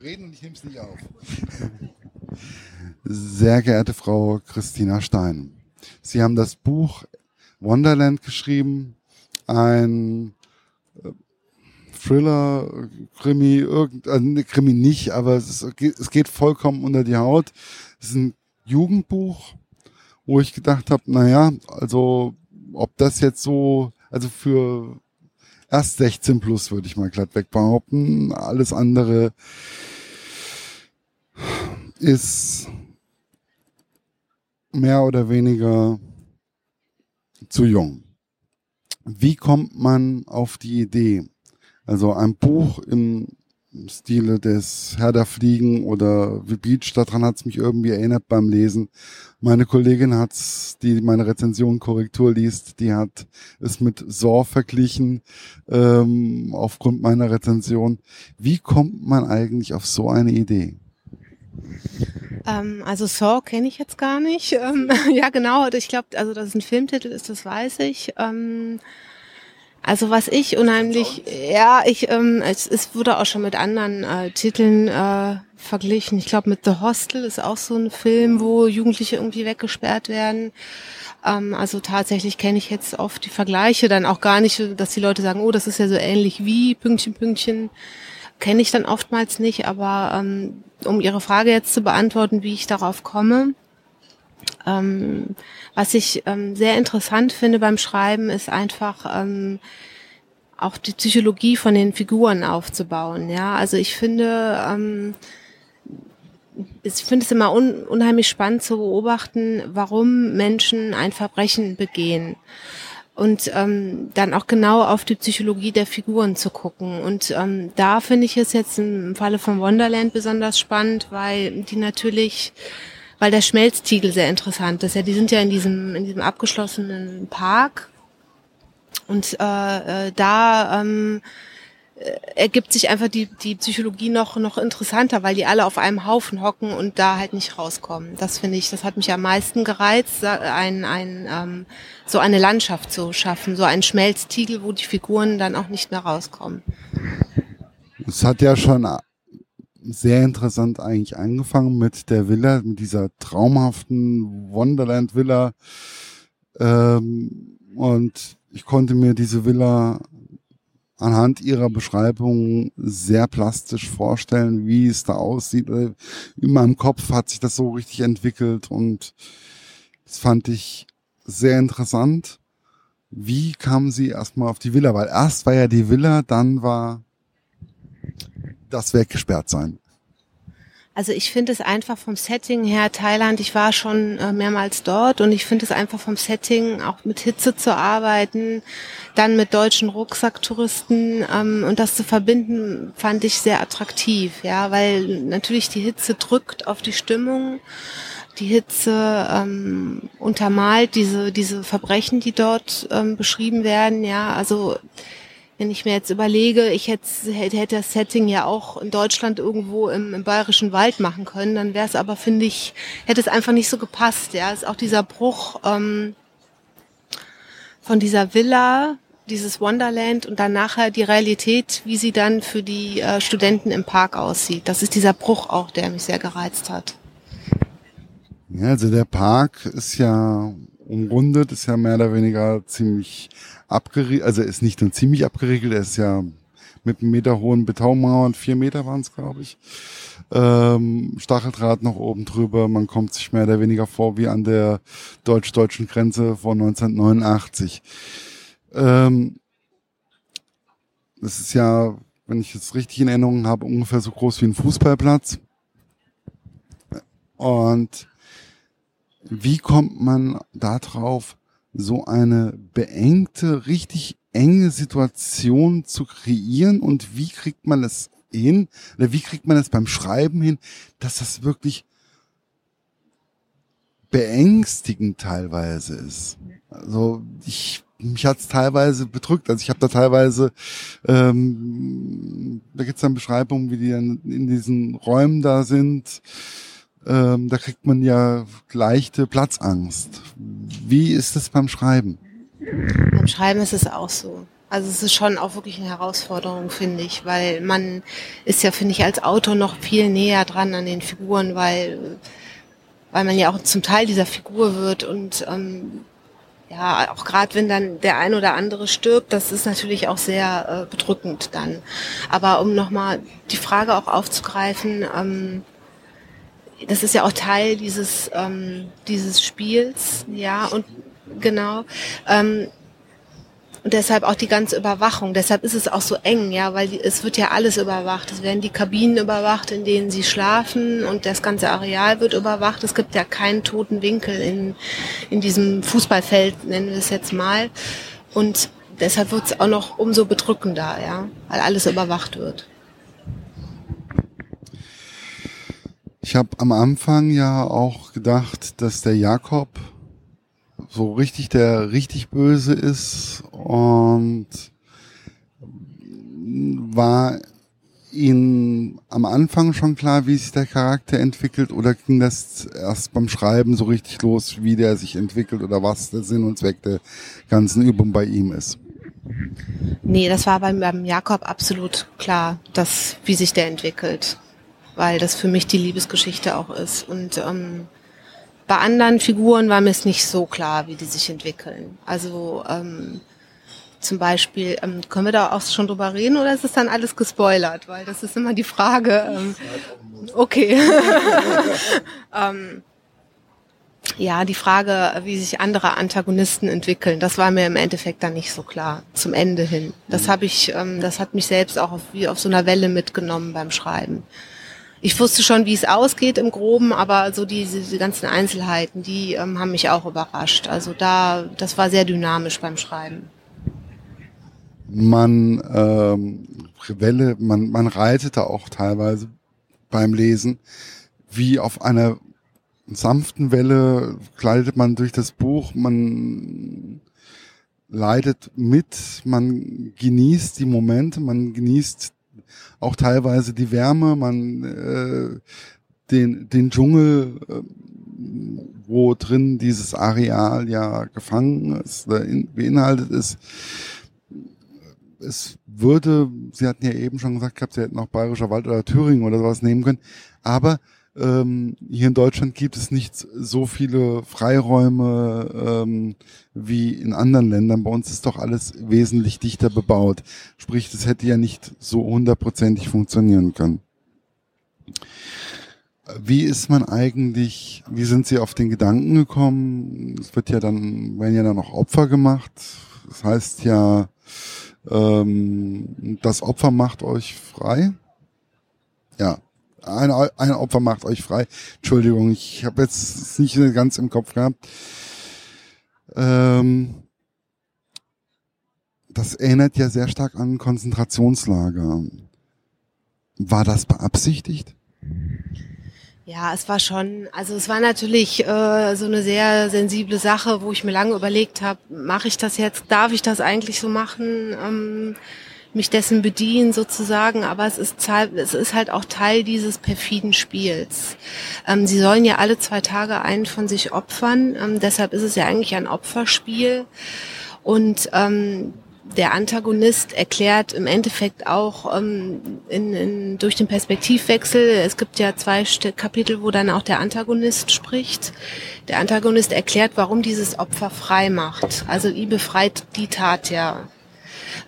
Reden und ich nehme es nicht auf. Sehr geehrte Frau Christina Stein, Sie haben das Buch Wonderland geschrieben, ein äh, Thriller, Krimi, irgend, äh, Krimi nicht, aber es, ist, es geht vollkommen unter die Haut. Es ist ein Jugendbuch, wo ich gedacht habe, naja, also ob das jetzt so, also für erst 16 plus würde ich mal glatt weg behaupten. Alles andere ist mehr oder weniger zu jung. Wie kommt man auf die Idee? Also ein Buch im Stile des Herr der Fliegen oder The Beach, daran hat es mich irgendwie erinnert beim Lesen. Meine Kollegin hat's, die meine Rezension Korrektur liest, die hat es mit Saw verglichen ähm, aufgrund meiner Rezension. Wie kommt man eigentlich auf so eine Idee? Ähm, also Saw kenne ich jetzt gar nicht. Ähm, ja, genau. Ich glaube, also dass es ein Filmtitel ist, das weiß ich. Ähm, also was ich unheimlich, ja, ich, ähm, es, es wurde auch schon mit anderen äh, Titeln äh, verglichen. Ich glaube, mit The Hostel ist auch so ein Film, wo Jugendliche irgendwie weggesperrt werden. Ähm, also tatsächlich kenne ich jetzt oft die Vergleiche dann auch gar nicht, dass die Leute sagen, oh, das ist ja so ähnlich wie Pünktchen, Pünktchen. Kenne ich dann oftmals nicht, aber ähm, um Ihre Frage jetzt zu beantworten, wie ich darauf komme, ähm, was ich ähm, sehr interessant finde beim Schreiben, ist einfach ähm, auch die Psychologie von den Figuren aufzubauen. Ja, also ich finde, ähm, ich finde es immer un unheimlich spannend zu beobachten, warum Menschen ein Verbrechen begehen und ähm, dann auch genau auf die Psychologie der Figuren zu gucken. Und ähm, da finde ich es jetzt im Falle von Wonderland besonders spannend, weil die natürlich weil der Schmelztiegel sehr interessant ist. Ja, die sind ja in diesem in diesem abgeschlossenen Park und äh, äh, da ähm, äh, ergibt sich einfach die die Psychologie noch noch interessanter, weil die alle auf einem Haufen hocken und da halt nicht rauskommen. Das finde ich, das hat mich am meisten gereizt, ein ein ähm, so eine Landschaft zu schaffen, so ein Schmelztiegel, wo die Figuren dann auch nicht mehr rauskommen. Es hat ja schon sehr interessant eigentlich angefangen mit der Villa, mit dieser traumhaften Wonderland Villa. Ähm, und ich konnte mir diese Villa anhand ihrer Beschreibung sehr plastisch vorstellen, wie es da aussieht. In meinem Kopf hat sich das so richtig entwickelt und das fand ich sehr interessant. Wie kam sie erstmal auf die Villa? Weil erst war ja die Villa, dann war das weggesperrt sein? Also ich finde es einfach vom Setting her, Thailand, ich war schon äh, mehrmals dort und ich finde es einfach vom Setting, auch mit Hitze zu arbeiten, dann mit deutschen Rucksacktouristen ähm, und das zu verbinden, fand ich sehr attraktiv, ja, weil natürlich die Hitze drückt auf die Stimmung, die Hitze ähm, untermalt diese, diese Verbrechen, die dort ähm, beschrieben werden, ja, also wenn ich mir jetzt überlege, ich hätte, hätte das Setting ja auch in Deutschland irgendwo im, im bayerischen Wald machen können, dann wäre es aber, finde ich, hätte es einfach nicht so gepasst. Ja, ist auch dieser Bruch ähm, von dieser Villa, dieses Wonderland und dann nachher die Realität, wie sie dann für die äh, Studenten im Park aussieht. Das ist dieser Bruch auch, der mich sehr gereizt hat. Ja, also der Park ist ja umrundet, ist ja mehr oder weniger ziemlich abgeriegelt, also ist nicht nur ziemlich abgeriegelt, er ist ja mit einem Meter hohen Betonmauern, vier Meter waren es, glaube ich. Ähm, Stacheldraht noch oben drüber. Man kommt sich mehr oder weniger vor wie an der deutsch-deutschen Grenze von 1989. Ähm, das ist ja, wenn ich jetzt richtig in Erinnerung habe, ungefähr so groß wie ein Fußballplatz. Und wie kommt man da drauf, so eine beengte, richtig enge Situation zu kreieren und wie kriegt man das hin, oder wie kriegt man das beim Schreiben hin, dass das wirklich beängstigend teilweise ist. Also ich mich hat's teilweise bedrückt. Also ich habe da teilweise, ähm, da gibt's dann Beschreibungen, wie die dann in diesen Räumen da sind ähm, da kriegt man ja leichte Platzangst. Wie ist das beim Schreiben? Beim Schreiben ist es auch so. Also es ist schon auch wirklich eine Herausforderung, finde ich, weil man ist ja, finde ich, als Autor noch viel näher dran an den Figuren, weil, weil man ja auch zum Teil dieser Figur wird und ähm, ja, auch gerade wenn dann der ein oder andere stirbt, das ist natürlich auch sehr äh, bedrückend dann. Aber um nochmal die Frage auch aufzugreifen, ähm, das ist ja auch Teil dieses, ähm, dieses Spiels, ja, und genau. Ähm, und deshalb auch die ganze Überwachung. Deshalb ist es auch so eng, ja, weil die, es wird ja alles überwacht. Es werden die Kabinen überwacht, in denen sie schlafen und das ganze Areal wird überwacht. Es gibt ja keinen toten Winkel in, in diesem Fußballfeld, nennen wir es jetzt mal. Und deshalb wird es auch noch umso bedrückender, ja, weil alles überwacht wird. Ich habe am Anfang ja auch gedacht, dass der Jakob so richtig der richtig böse ist und war Ihnen am Anfang schon klar, wie sich der Charakter entwickelt oder ging das erst beim Schreiben so richtig los, wie der sich entwickelt oder was der Sinn und Zweck der ganzen Übung bei ihm ist? Nee, das war beim, beim Jakob absolut klar, dass, wie sich der entwickelt, weil das für mich die Liebesgeschichte auch ist und ähm, bei anderen Figuren war mir es nicht so klar, wie die sich entwickeln. Also ähm, zum Beispiel, ähm, können wir da auch schon drüber reden oder ist es dann alles gespoilert? Weil das ist immer die Frage. Ähm, okay. ähm, ja, die Frage, wie sich andere Antagonisten entwickeln, das war mir im Endeffekt dann nicht so klar zum Ende hin. Das mhm. habe ich, ähm, das hat mich selbst auch auf, wie auf so einer Welle mitgenommen beim Schreiben ich wusste schon, wie es ausgeht im Groben, aber so diese, diese ganzen Einzelheiten, die ähm, haben mich auch überrascht. Also da, das war sehr dynamisch beim Schreiben. Man ähm, Welle, man, man reitet da auch teilweise beim Lesen, wie auf einer sanften Welle gleitet man durch das Buch, man leidet mit, man genießt die Momente, man genießt auch teilweise die Wärme, man äh, den, den Dschungel, äh, wo drin dieses Areal ja gefangen ist, beinhaltet ist. Es würde, Sie hatten ja eben schon gesagt gehabt, Sie hätten auch Bayerischer Wald oder Thüringen oder sowas nehmen können, aber ähm, hier in Deutschland gibt es nicht so viele Freiräume ähm, wie in anderen Ländern. Bei uns ist doch alles wesentlich dichter bebaut. Sprich, das hätte ja nicht so hundertprozentig funktionieren können. Wie ist man eigentlich, wie sind Sie auf den Gedanken gekommen? Es wird ja dann, werden ja dann auch Opfer gemacht. Das heißt ja, ähm, das Opfer macht euch frei. Ja, ein, ein Opfer macht euch frei. Entschuldigung, ich habe jetzt nicht ganz im Kopf gehabt. Ähm, das erinnert ja sehr stark an Konzentrationslager. War das beabsichtigt? Ja, es war schon, also es war natürlich äh, so eine sehr sensible Sache, wo ich mir lange überlegt habe, mache ich das jetzt, darf ich das eigentlich so machen? Ähm, mich dessen bedienen sozusagen, aber es ist, es ist halt auch Teil dieses perfiden Spiels. Ähm, sie sollen ja alle zwei Tage einen von sich opfern, ähm, deshalb ist es ja eigentlich ein Opferspiel und ähm, der Antagonist erklärt im Endeffekt auch ähm, in, in, durch den Perspektivwechsel, es gibt ja zwei Kapitel, wo dann auch der Antagonist spricht. Der Antagonist erklärt, warum dieses Opfer frei macht. Also ihn befreit die Tat ja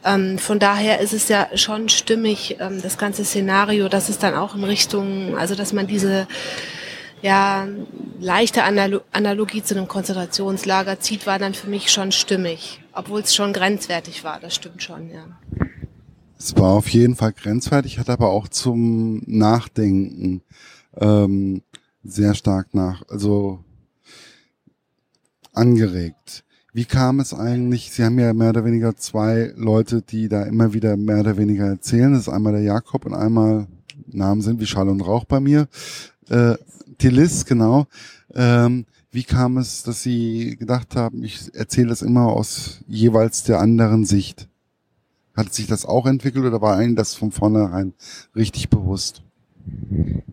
ähm, von daher ist es ja schon stimmig, ähm, das ganze Szenario, dass es dann auch in Richtung, also dass man diese ja, leichte Analo Analogie zu einem Konzentrationslager zieht, war dann für mich schon stimmig, obwohl es schon grenzwertig war, das stimmt schon, ja. Es war auf jeden Fall grenzwertig, hat aber auch zum Nachdenken ähm, sehr stark nach, also angeregt. Wie kam es eigentlich? Sie haben ja mehr oder weniger zwei Leute, die da immer wieder mehr oder weniger erzählen. Das ist einmal der Jakob und einmal Namen sind wie Schall und Rauch bei mir. Äh, Tilis, genau. Ähm, wie kam es, dass Sie gedacht haben, ich erzähle das immer aus jeweils der anderen Sicht? Hat sich das auch entwickelt oder war Ihnen das von vornherein richtig bewusst?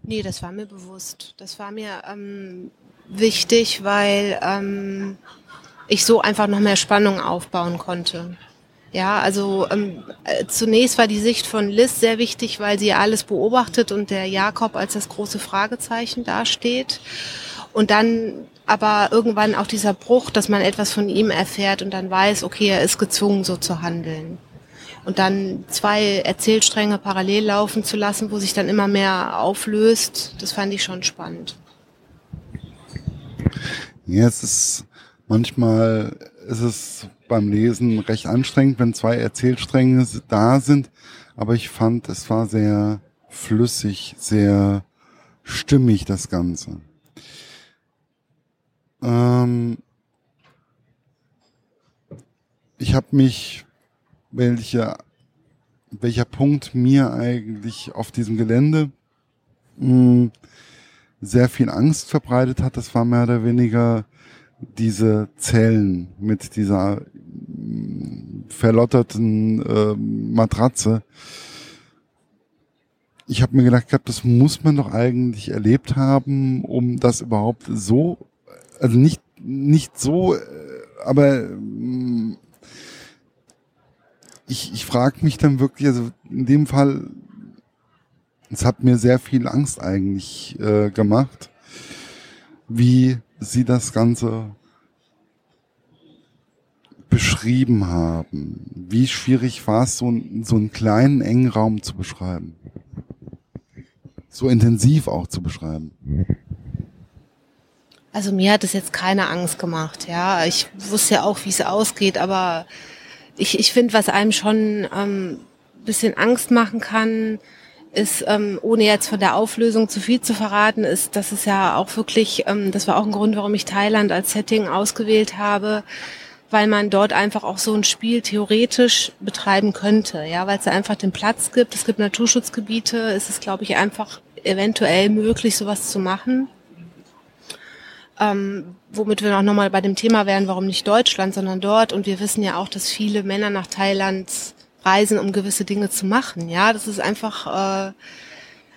Nee, das war mir bewusst. Das war mir ähm, wichtig, weil ähm, ich so einfach noch mehr Spannung aufbauen konnte. Ja, also ähm, äh, zunächst war die Sicht von Liz sehr wichtig, weil sie alles beobachtet und der Jakob als das große Fragezeichen dasteht. Und dann aber irgendwann auch dieser Bruch, dass man etwas von ihm erfährt und dann weiß, okay, er ist gezwungen, so zu handeln. Und dann zwei Erzählstränge parallel laufen zu lassen, wo sich dann immer mehr auflöst, das fand ich schon spannend. Es ist manchmal ist es beim Lesen recht anstrengend, wenn zwei Erzählstränge da sind, aber ich fand, es war sehr flüssig, sehr stimmig das Ganze. Ähm ich habe mich, welche, welcher Punkt mir eigentlich auf diesem Gelände mh, hm, sehr viel Angst verbreitet hat, das war mehr oder weniger diese Zellen mit dieser hm, verlotterten äh, Matratze. Ich habe mir gedacht, das muss man doch eigentlich erlebt haben, um das überhaupt so also nicht, nicht so, äh, aber mm, ich, ich frage mich dann wirklich, also in dem Fall, es hat mir sehr viel Angst eigentlich äh, gemacht, wie sie das Ganze beschrieben haben. Wie schwierig war es, so, so einen kleinen, engen Raum zu beschreiben? So intensiv auch zu beschreiben. Also mir hat es jetzt keine Angst gemacht, ja. Ich wusste ja auch, wie es ausgeht, aber ich, ich finde, was einem schon ähm, bisschen Angst machen kann, ist, ähm, ohne jetzt von der Auflösung zu viel zu verraten, ist, dass es ja auch wirklich, ähm, das war auch ein Grund, warum ich Thailand als Setting ausgewählt habe, weil man dort einfach auch so ein Spiel theoretisch betreiben könnte, ja, weil es da einfach den Platz gibt. Es gibt Naturschutzgebiete, es ist, glaube ich, einfach eventuell möglich, sowas zu machen. Ähm, womit wir auch nochmal bei dem Thema wären, warum nicht Deutschland, sondern dort. Und wir wissen ja auch, dass viele Männer nach Thailand reisen, um gewisse Dinge zu machen. Ja, das ist einfach, äh,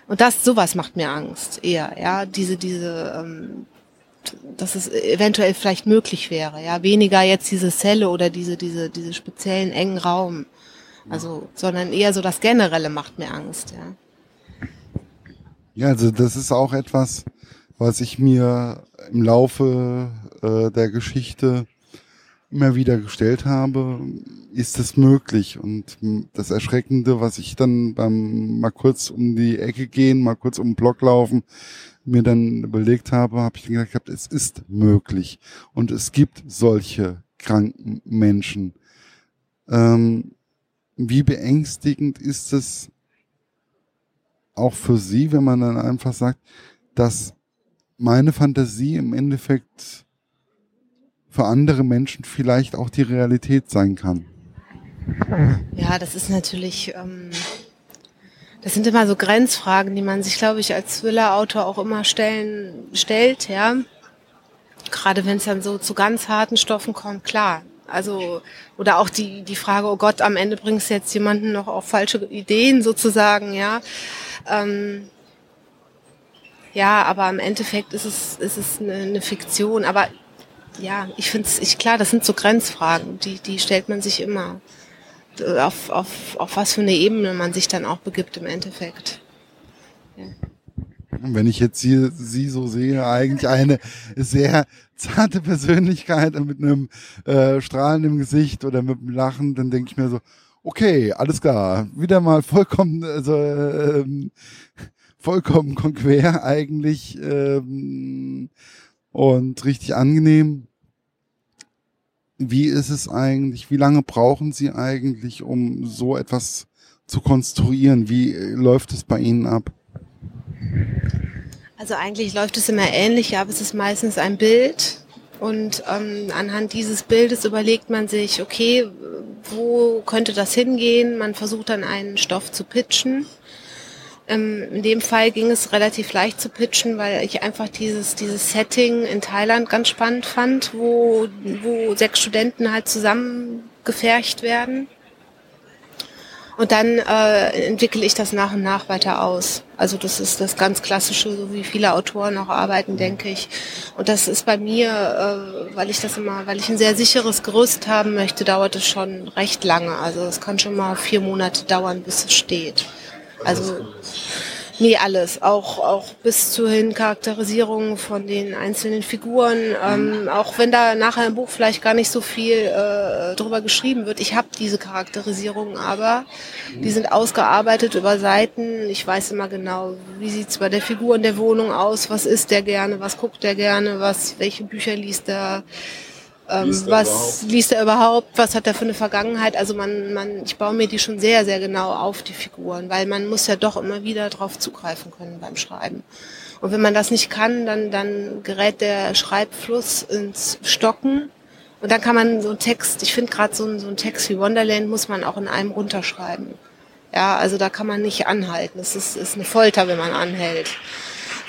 und das, sowas macht mir Angst eher, ja, diese, diese, ähm, dass es eventuell vielleicht möglich wäre, ja, weniger jetzt diese Zelle oder diese, diese, diese speziellen engen Raum. Also, sondern eher so das Generelle macht mir Angst, ja. Ja, also das ist auch etwas, was ich mir im Laufe äh, der Geschichte immer wieder gestellt habe, ist es möglich? Und das Erschreckende, was ich dann beim mal kurz um die Ecke gehen, mal kurz um den Block laufen, mir dann überlegt habe, habe ich dann gesagt, es ist möglich. Und es gibt solche kranken Menschen. Ähm, wie beängstigend ist es auch für Sie, wenn man dann einfach sagt, dass meine Fantasie im Endeffekt für andere Menschen vielleicht auch die Realität sein kann. Ja, das ist natürlich, ähm, das sind immer so Grenzfragen, die man sich, glaube ich, als Thriller-Autor auch immer stellen, stellt, ja. Gerade wenn es dann so zu ganz harten Stoffen kommt, klar. Also, oder auch die, die Frage, oh Gott, am Ende bringst du jetzt jemanden noch auf falsche Ideen sozusagen, ja. Ähm, ja, aber im Endeffekt ist es, ist es eine, eine Fiktion. Aber ja, ich finde es, ich, klar, das sind so Grenzfragen, die, die stellt man sich immer. Auf, auf, auf was für eine Ebene man sich dann auch begibt im Endeffekt. Ja. Wenn ich jetzt hier sie so sehe, eigentlich eine sehr zarte Persönlichkeit mit einem äh, strahlenden Gesicht oder mit einem Lachen, dann denke ich mir so, okay, alles klar, wieder mal vollkommen, also ähm, vollkommen konquer eigentlich ähm, und richtig angenehm. Wie ist es eigentlich? Wie lange brauchen Sie eigentlich, um so etwas zu konstruieren? Wie läuft es bei Ihnen ab? Also eigentlich läuft es immer ähnlich, aber es ist meistens ein Bild und ähm, anhand dieses Bildes überlegt man sich, okay, wo könnte das hingehen? Man versucht dann einen Stoff zu pitchen in dem Fall ging es relativ leicht zu pitchen, weil ich einfach dieses, dieses Setting in Thailand ganz spannend fand, wo, wo sechs Studenten halt zusammengefercht werden. Und dann äh, entwickle ich das nach und nach weiter aus. Also das ist das ganz Klassische, so wie viele Autoren auch arbeiten, denke ich. Und das ist bei mir, äh, weil ich das immer, weil ich ein sehr sicheres Gerüst haben möchte, dauert es schon recht lange. Also es kann schon mal vier Monate dauern, bis es steht. Also Nee, alles. Auch, auch bis zu hin Charakterisierung von den einzelnen Figuren. Ähm, auch wenn da nachher im Buch vielleicht gar nicht so viel äh, drüber geschrieben wird. Ich habe diese Charakterisierungen aber. Die sind ausgearbeitet über Seiten. Ich weiß immer genau, wie sieht's bei der Figur in der Wohnung aus, was isst der gerne, was guckt der gerne, was, welche Bücher liest er ähm, liest was überhaupt? liest er überhaupt, was hat er für eine Vergangenheit. Also man, man, ich baue mir die schon sehr, sehr genau auf, die Figuren, weil man muss ja doch immer wieder drauf zugreifen können beim Schreiben. Und wenn man das nicht kann, dann, dann gerät der Schreibfluss ins Stocken. Und dann kann man so einen Text, ich finde gerade so, ein, so ein Text wie Wonderland muss man auch in einem runterschreiben. Ja, also da kann man nicht anhalten. Es ist, ist eine Folter, wenn man anhält.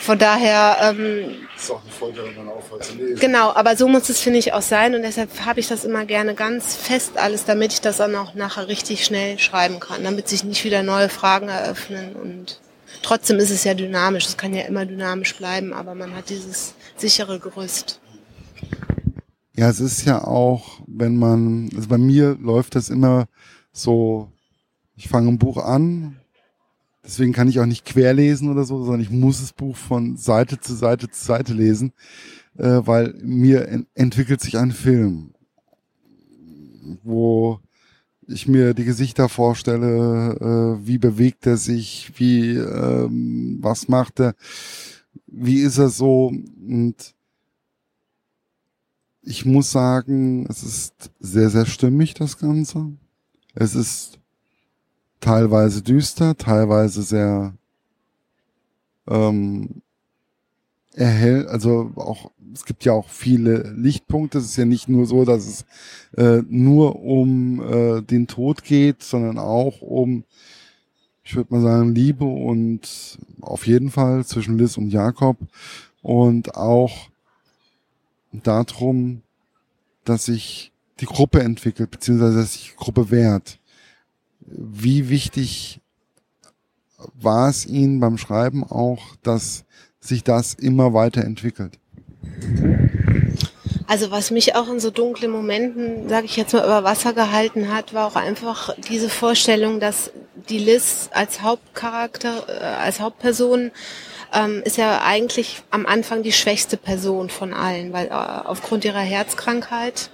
Von daher. Ähm, ist auch eine Folge, wenn man aufhört zu lesen. Genau, aber so muss es, finde ich, auch sein. Und deshalb habe ich das immer gerne ganz fest alles, damit ich das dann auch nachher richtig schnell schreiben kann, damit sich nicht wieder neue Fragen eröffnen. Und trotzdem ist es ja dynamisch. Es kann ja immer dynamisch bleiben, aber man hat dieses sichere Gerüst. Ja, es ist ja auch, wenn man, also bei mir läuft das immer so, ich fange ein Buch an, Deswegen kann ich auch nicht querlesen oder so, sondern ich muss das Buch von Seite zu Seite zu Seite lesen, äh, weil mir en entwickelt sich ein Film, wo ich mir die Gesichter vorstelle, äh, wie bewegt er sich, wie ähm, was macht er, wie ist er so und ich muss sagen, es ist sehr, sehr stimmig, das Ganze. Es ist teilweise düster, teilweise sehr ähm, erhell, also auch es gibt ja auch viele Lichtpunkte. Es ist ja nicht nur so, dass es äh, nur um äh, den Tod geht, sondern auch um, ich würde mal sagen, Liebe und auf jeden Fall zwischen Liz und Jakob und auch darum, dass sich die Gruppe entwickelt, beziehungsweise dass sich die Gruppe wehrt wie wichtig war es Ihnen beim Schreiben auch, dass sich das immer weiterentwickelt? Also was mich auch in so dunklen Momenten, sage ich jetzt mal, über Wasser gehalten hat, war auch einfach diese Vorstellung, dass die Liz als Hauptcharakter, äh, als Hauptperson ähm, ist ja eigentlich am Anfang die schwächste Person von allen, weil äh, aufgrund ihrer Herzkrankheit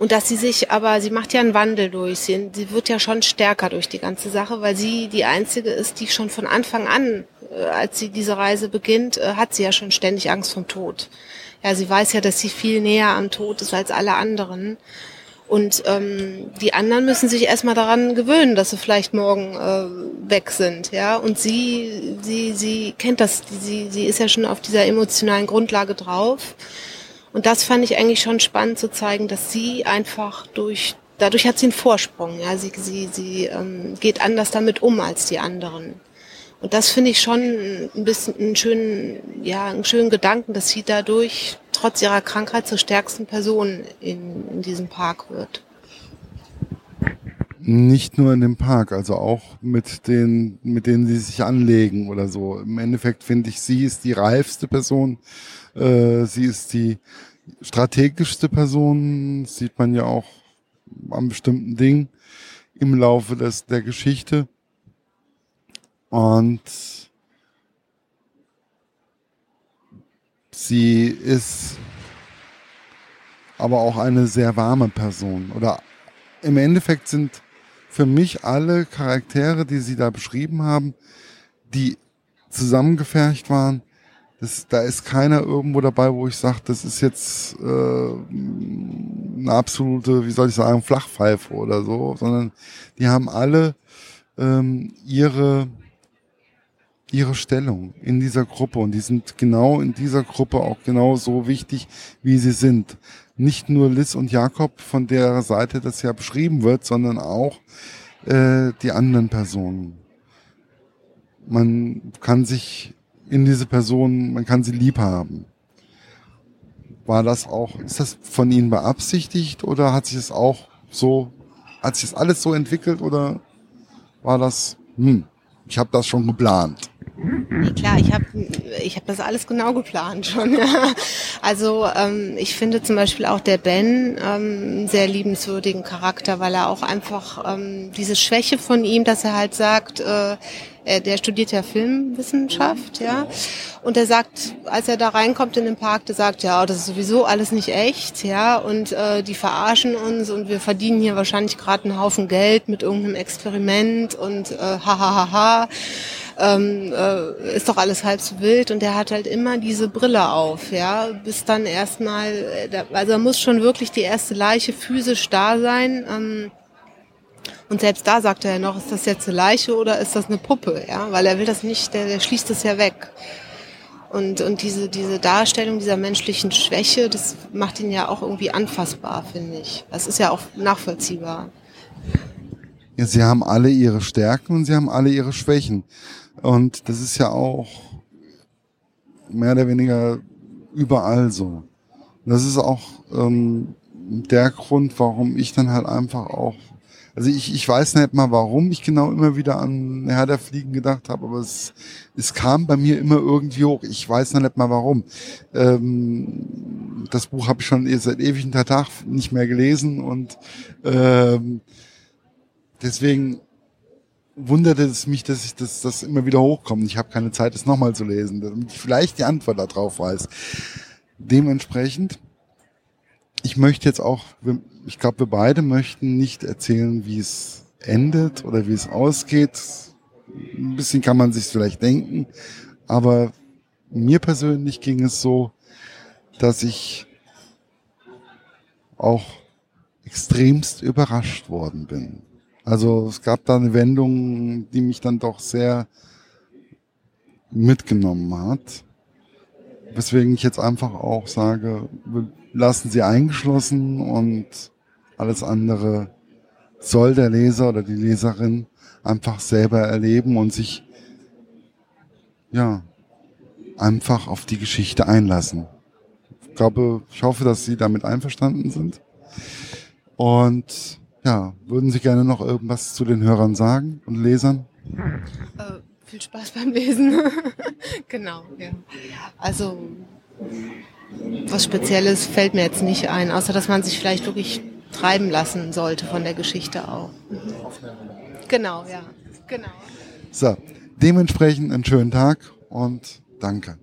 und dass sie sich, aber sie macht ja einen Wandel durch. Sie, sie wird ja schon stärker durch die ganze Sache, weil sie die einzige ist, die schon von Anfang an, äh, als sie diese Reise beginnt, äh, hat sie ja schon ständig Angst vom Tod. Ja, sie weiß ja, dass sie viel näher am Tod ist als alle anderen. Und ähm, die anderen müssen sich erstmal daran gewöhnen, dass sie vielleicht morgen äh, weg sind, ja. Und sie, sie, sie kennt das, sie, sie ist ja schon auf dieser emotionalen Grundlage drauf. Und das fand ich eigentlich schon spannend zu zeigen, dass sie einfach durch, dadurch hat sie einen Vorsprung. Ja, sie, sie, sie ähm, geht anders damit um als die anderen. Und das finde ich schon ein bisschen einen schönen, ja, einen schönen Gedanken, dass sie dadurch trotz ihrer Krankheit zur stärksten Person in, in diesem Park wird. Nicht nur in dem Park, also auch mit den, mit denen sie sich anlegen oder so. Im Endeffekt finde ich, sie ist die reifste Person, äh, sie ist die strategischste Person, sieht man ja auch an bestimmten Dingen im Laufe des, der Geschichte. Und sie ist aber auch eine sehr warme Person. Oder im Endeffekt sind für mich alle Charaktere, die sie da beschrieben haben, die zusammengefercht waren, das, da ist keiner irgendwo dabei, wo ich sage, das ist jetzt äh, eine absolute, wie soll ich sagen, Flachpfeife oder so, sondern die haben alle ähm, ihre ihre Stellung in dieser Gruppe und die sind genau in dieser Gruppe auch genau so wichtig, wie sie sind. Nicht nur Liz und Jakob, von der Seite das ja beschrieben wird, sondern auch äh, die anderen Personen. Man kann sich in diese Person, man kann sie lieb haben. War das auch, ist das von Ihnen beabsichtigt oder hat sich es auch so hat sich das alles so entwickelt oder war das, hm, ich habe das schon geplant? Nee, klar, ich habe ich hab das alles genau geplant schon. Ja. Also ähm, ich finde zum Beispiel auch der Ben ähm, sehr liebenswürdigen Charakter, weil er auch einfach ähm, diese Schwäche von ihm, dass er halt sagt, äh, er, der studiert ja Filmwissenschaft, ja, und er sagt, als er da reinkommt in den Park, der sagt, ja, das ist sowieso alles nicht echt, ja, und äh, die verarschen uns und wir verdienen hier wahrscheinlich gerade einen Haufen Geld mit irgendeinem Experiment und äh, ha ha ha ha ähm, äh, ist doch alles halb so wild und der hat halt immer diese Brille auf, ja, bis dann erstmal, äh, also da muss schon wirklich die erste Leiche physisch da sein. Ähm, und selbst da sagt er ja noch, ist das jetzt eine Leiche oder ist das eine Puppe, ja, weil er will das nicht, der, der schließt das ja weg. Und, und diese, diese Darstellung dieser menschlichen Schwäche, das macht ihn ja auch irgendwie anfassbar, finde ich. Das ist ja auch nachvollziehbar. Ja, sie haben alle ihre Stärken und sie haben alle ihre Schwächen. Und das ist ja auch mehr oder weniger überall so. Das ist auch ähm, der Grund, warum ich dann halt einfach auch, also ich, ich weiß nicht mal, warum ich genau immer wieder an Herr der Fliegen gedacht habe, aber es, es kam bei mir immer irgendwie hoch. Ich weiß nicht mal warum. Ähm, das Buch habe ich schon seit ewigen Tag nicht mehr gelesen und ähm, deswegen wunderte es mich, dass ich das, das immer wieder hochkommt. Ich habe keine Zeit, das nochmal zu lesen, damit ich vielleicht die Antwort darauf weiß. Dementsprechend, ich möchte jetzt auch, ich glaube, wir beide möchten nicht erzählen, wie es endet oder wie es ausgeht. Ein bisschen kann man sich vielleicht denken, aber mir persönlich ging es so, dass ich auch extremst überrascht worden bin. Also es gab da eine Wendung, die mich dann doch sehr mitgenommen hat. Weswegen ich jetzt einfach auch sage, wir lassen sie eingeschlossen und alles andere soll der Leser oder die Leserin einfach selber erleben und sich ja einfach auf die Geschichte einlassen. Ich glaube, ich hoffe, dass Sie damit einverstanden sind. Und ja, würden Sie gerne noch irgendwas zu den Hörern sagen und Lesern? Äh, viel Spaß beim Lesen. genau, ja. Also was Spezielles fällt mir jetzt nicht ein, außer dass man sich vielleicht wirklich treiben lassen sollte von der Geschichte auch. Genau, ja. Genau. So, dementsprechend einen schönen Tag und danke.